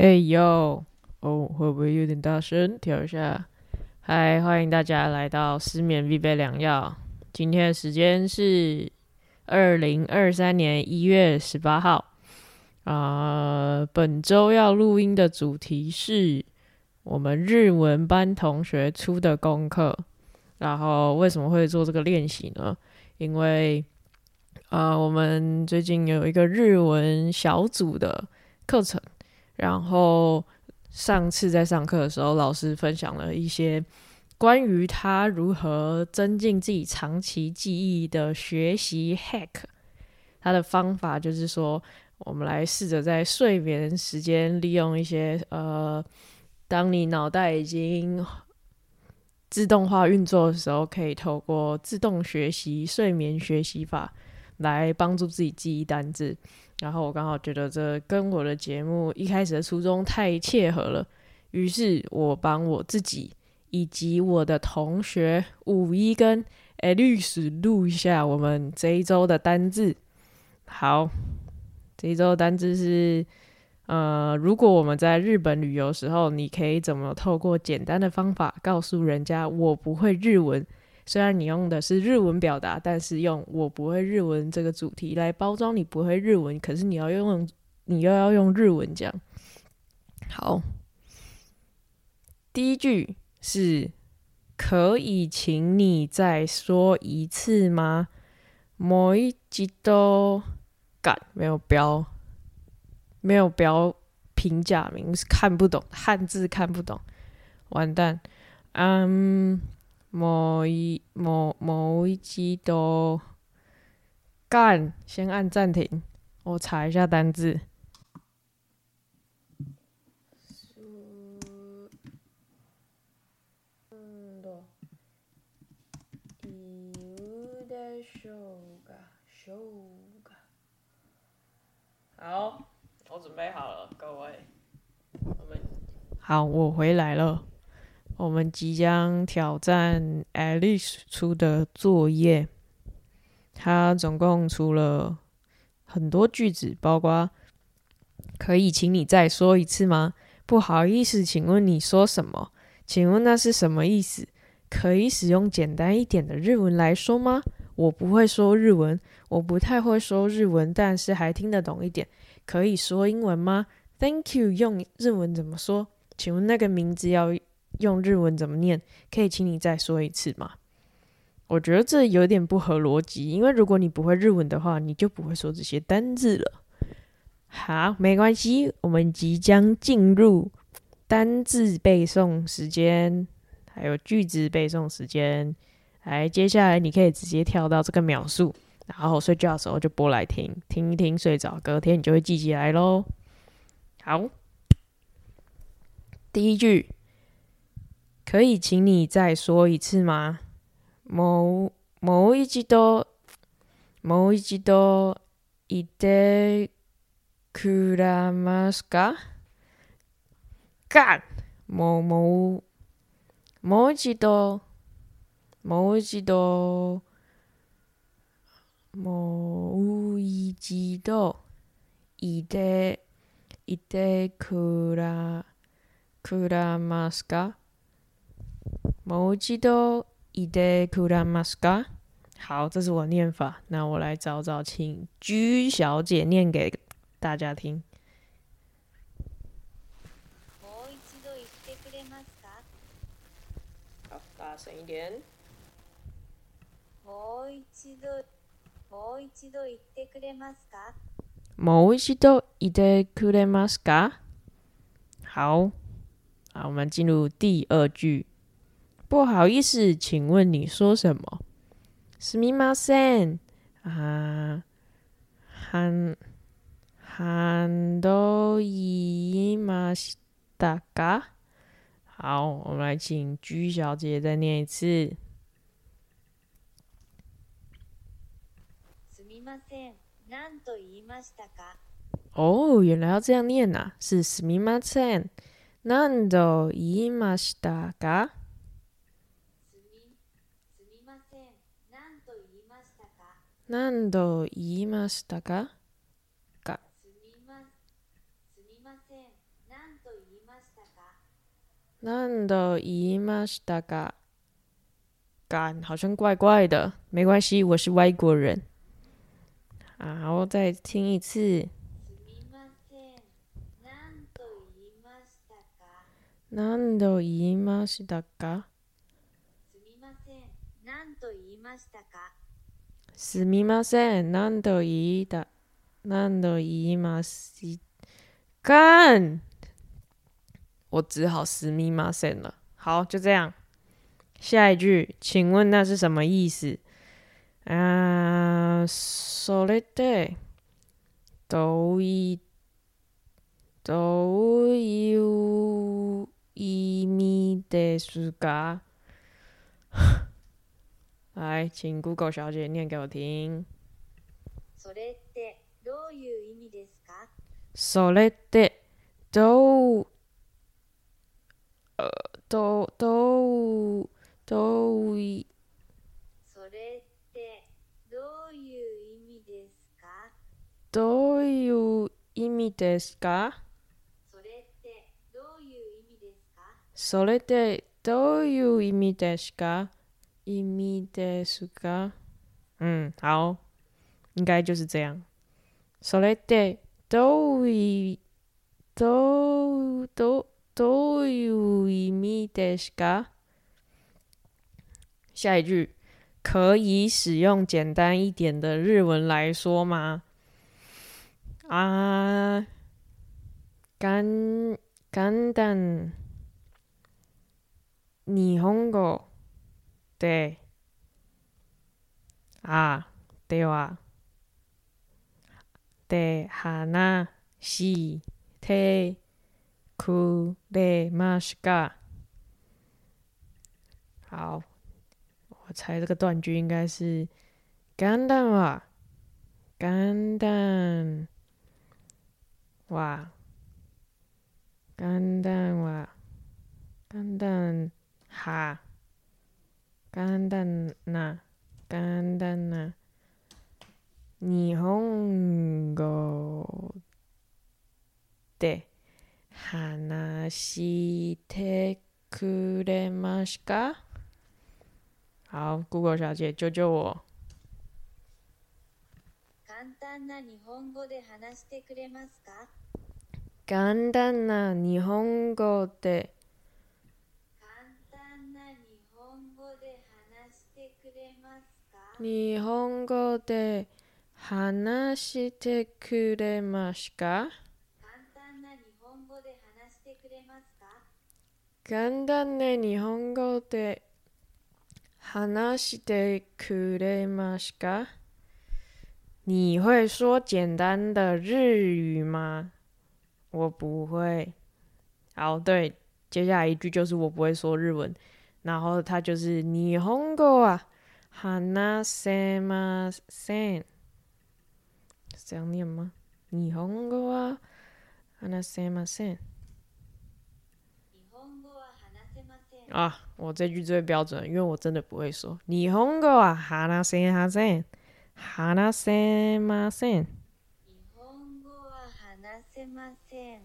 哎呦，哦，会不会有点大声？调一下。嗨，欢迎大家来到失眠必备良药。今天的时间是二零二三年一月十八号。啊，本周要录音的主题是我们日文班同学出的功课。然后为什么会做这个练习呢？因为啊，我们最近有一个日文小组的课程。然后上次在上课的时候，老师分享了一些关于他如何增进自己长期记忆的学习 hack。他的方法就是说，我们来试着在睡眠时间利用一些呃，当你脑袋已经自动化运作的时候，可以透过自动学习睡眠学习法来帮助自己记忆单字。然后我刚好觉得这跟我的节目一开始的初衷太切合了，于是我帮我自己以及我的同学五一跟诶律师录一下我们这一周的单字。好，这一周单字是，呃，如果我们在日本旅游时候，你可以怎么透过简单的方法告诉人家我不会日文？虽然你用的是日文表达，但是用“我不会日文”这个主题来包装。你不会日文，可是你要用，你又要用日文讲。好，第一句是可以，请你再说一次吗？某一级都敢没有标，没有标评价名，是看不懂汉字，看不懂，完蛋，嗯。某一某某一集都干，先按暂停。我查一下单字。好，我准备好了，各位。我们好，我回来了。我们即将挑战 Alice 出的作业。他总共出了很多句子，包括“可以请你再说一次吗？”“不好意思，请问你说什么？”“请问那是什么意思？”“可以使用简单一点的日文来说吗？”“我不会说日文，我不太会说日文，但是还听得懂一点。”“可以说英文吗？”“Thank you 用日文怎么说？”“请问那个名字要？”用日文怎么念？可以，请你再说一次吗？我觉得这有点不合逻辑，因为如果你不会日文的话，你就不会说这些单字了。好，没关系，我们即将进入单字背诵时间，还有句子背诵时间。来，接下来你可以直接跳到这个秒数，然后睡觉的时候就播来听，听一听睡着，隔天你就会记起来喽。好，第一句。可以，请你再说一次吗？某某一度，某一度，いてくらますか？か。某某某一度，某一度，某一度，いくらいくらますか？某一度一度，来吗？好，这是我念法。那我来找找，请居小姐念给大家听。大声一点。う一度一度，来もう一度一度，来吗？好，好，我们进入第二句。不好意思，请问你说什么？すみません。あ、なん、なんと言い好，我们来请居小姐再念一次。すみません。なんと言いましたか？哦，原来要这样念呐，是すみません。なんと言いましたか？何度言いましたかが。すみま、すみません。何度言いましたか何度言いましたか感好像怪怪的，没关系，我是外国人。然后再听一次。何度言いましたかすみません。何度言いましたかすみません、何度言いた、何度言います。看，我只好すみません了。好，就这样。下一句，请问那是什么意思？あ、それで、どういうどういう意味ですか？はい、请 Google 小姐念给我听。それってどういう意味ですかそれってどう、呃、どう、どう、どうそれってどういう意味ですかどういう意味ですかそれってどういう意味ですかそれってどういう意味ですか意味的时刻。嗯，好，应该就是这样。所有的都一都都都有秘密的时刻。下一句可以使用简单一点的日文来说吗？啊，干蛋，单，日狗。对啊，对哇，对，哈娜西，对，酷的玛嘎。好，我猜这个断句应该是“干蛋哇，干蛋哇，干蛋哇，干蛋哈。”簡単な簡単な日本語で話してくれますか好，Google 小姐，救救我！簡単な日本語で話してくれますか簡単な日本語で日本語で話してくれますか簡単な日本語で話してくれますか你会说简单的日语吗？我不会。好，对，接下来一句就是我不会说日文，然后它就是你红狗啊。話，拿，說，嘛，說，想念吗？日語は話，話，拿，說，嘛，說。啊，我這句最標準，因為我真的不會說。日語は話，せません。話，せません。日語は話，せません。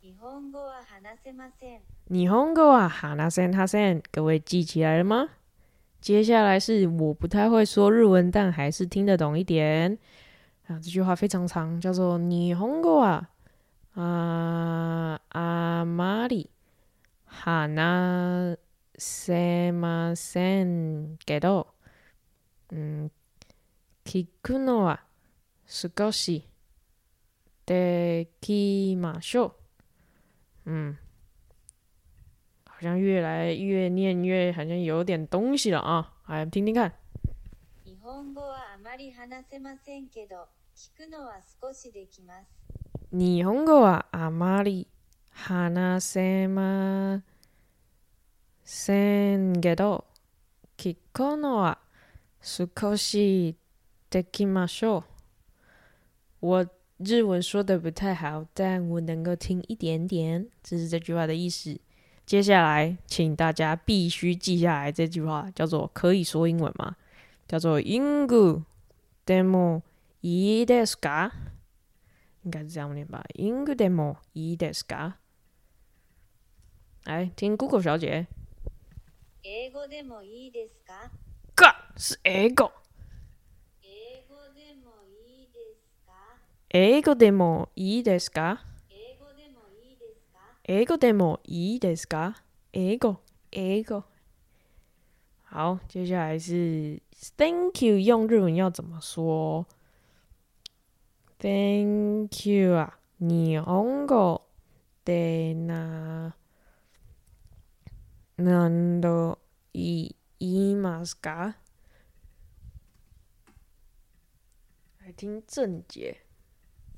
說。日語是話，話，拿，說，話，說。日語は話，せません。各位記起來了嗎？接下来是我不太会说日文，但还是听得懂一点啊。这句话非常长，叫做“你红ン啊啊啊，あまり話せませんけど、うん、聞くのは少しできましょう。嗯。好像越来越念越好像有点东西了啊！哎，听听看。日本語はあまり話せませんけど、聞くのは少しできます。日本語はあまり話せませんけど、聞くのは少しできます。我日文说的不太好，但我能够听一点点，这是这句话的意思。接下来，请大家必须记下来这句话，叫做“可以说英文吗？”叫做“ i n 英语 demo，いいですか？”应该是这样念吧？i n 英语 demo，いいですか？来听 Google 小姐。英语 demo，いいですか？啊，是英语。英语 demo，いいですか？英语 demo，いいですか？那个 demo 伊的是噶，那个那个。好，接下来是 Thank you，用日文要怎么说？Thank you 啊，日本语对呢，难道伊伊吗噶？来听正解。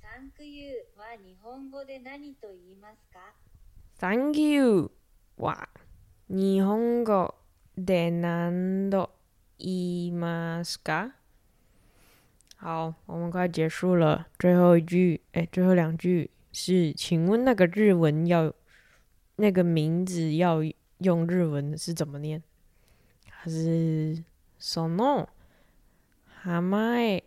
Thank you，嘛，日本で何と言いますか？Thank you。哇，日语对？何度言いますか？好，我们快结束了。最后一句，哎，最后两句是，请问那个日文要，那个名字要用日文是怎么念？还是その名前、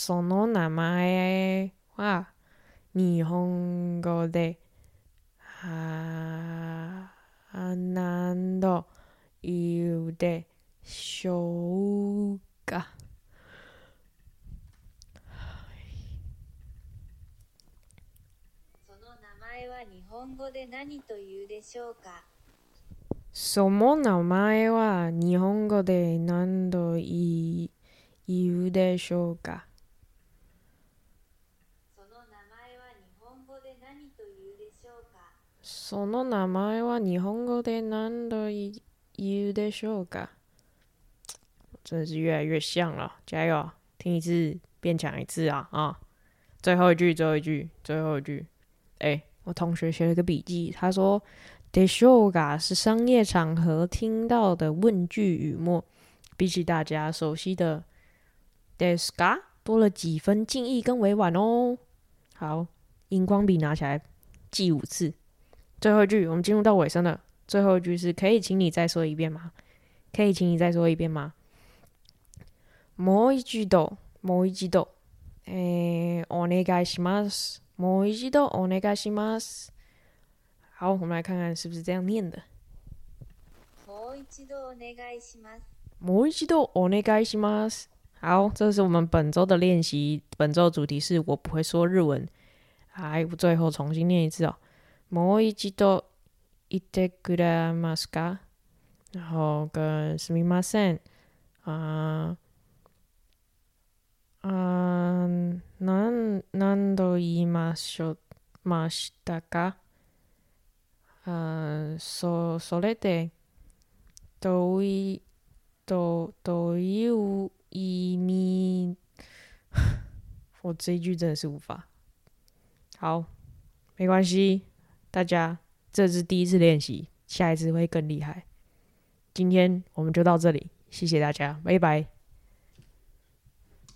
その名前哇，日本語で。は何度言うでしょうか、その名前は日本語で何とうでしょうかその名前は日本語で何度言うでしょうかその名前は日本語で何と言うでしょうかその名前は日本語で何度言うでしょうか？真的是越来越像了，加油！听一次变强一次啊啊！最后一句，最后一句，最后一句。哎，我同学写了个笔记，他说“でしょうか”是商业场合听到的问句语末，比起大家熟悉的“ですか”，多了几分敬意跟委婉哦。好，荧光笔拿起来记五次。最后一句，我们进入到尾声了。最后一句是“可以请你再说一遍吗？”“可以请你再说一遍吗？”もう一度、もう一度、え、お願いします。もう一度、お願いします。好，我们来看看是不是这样念的。もう一度、お願いします。も度、お願いします。好，这是我们本周的练习。本周主题是我不会说日文。哎，最后重新念一次哦。もう一度言ってくれますかほうすみません。ああ何何度言いましょましたかあそそれでどういどどういう意味 我这句真的是无法。好，没关系。大家，这是第一次练习，下一次会更厉害。今天我们就到这里，谢谢大家，拜拜。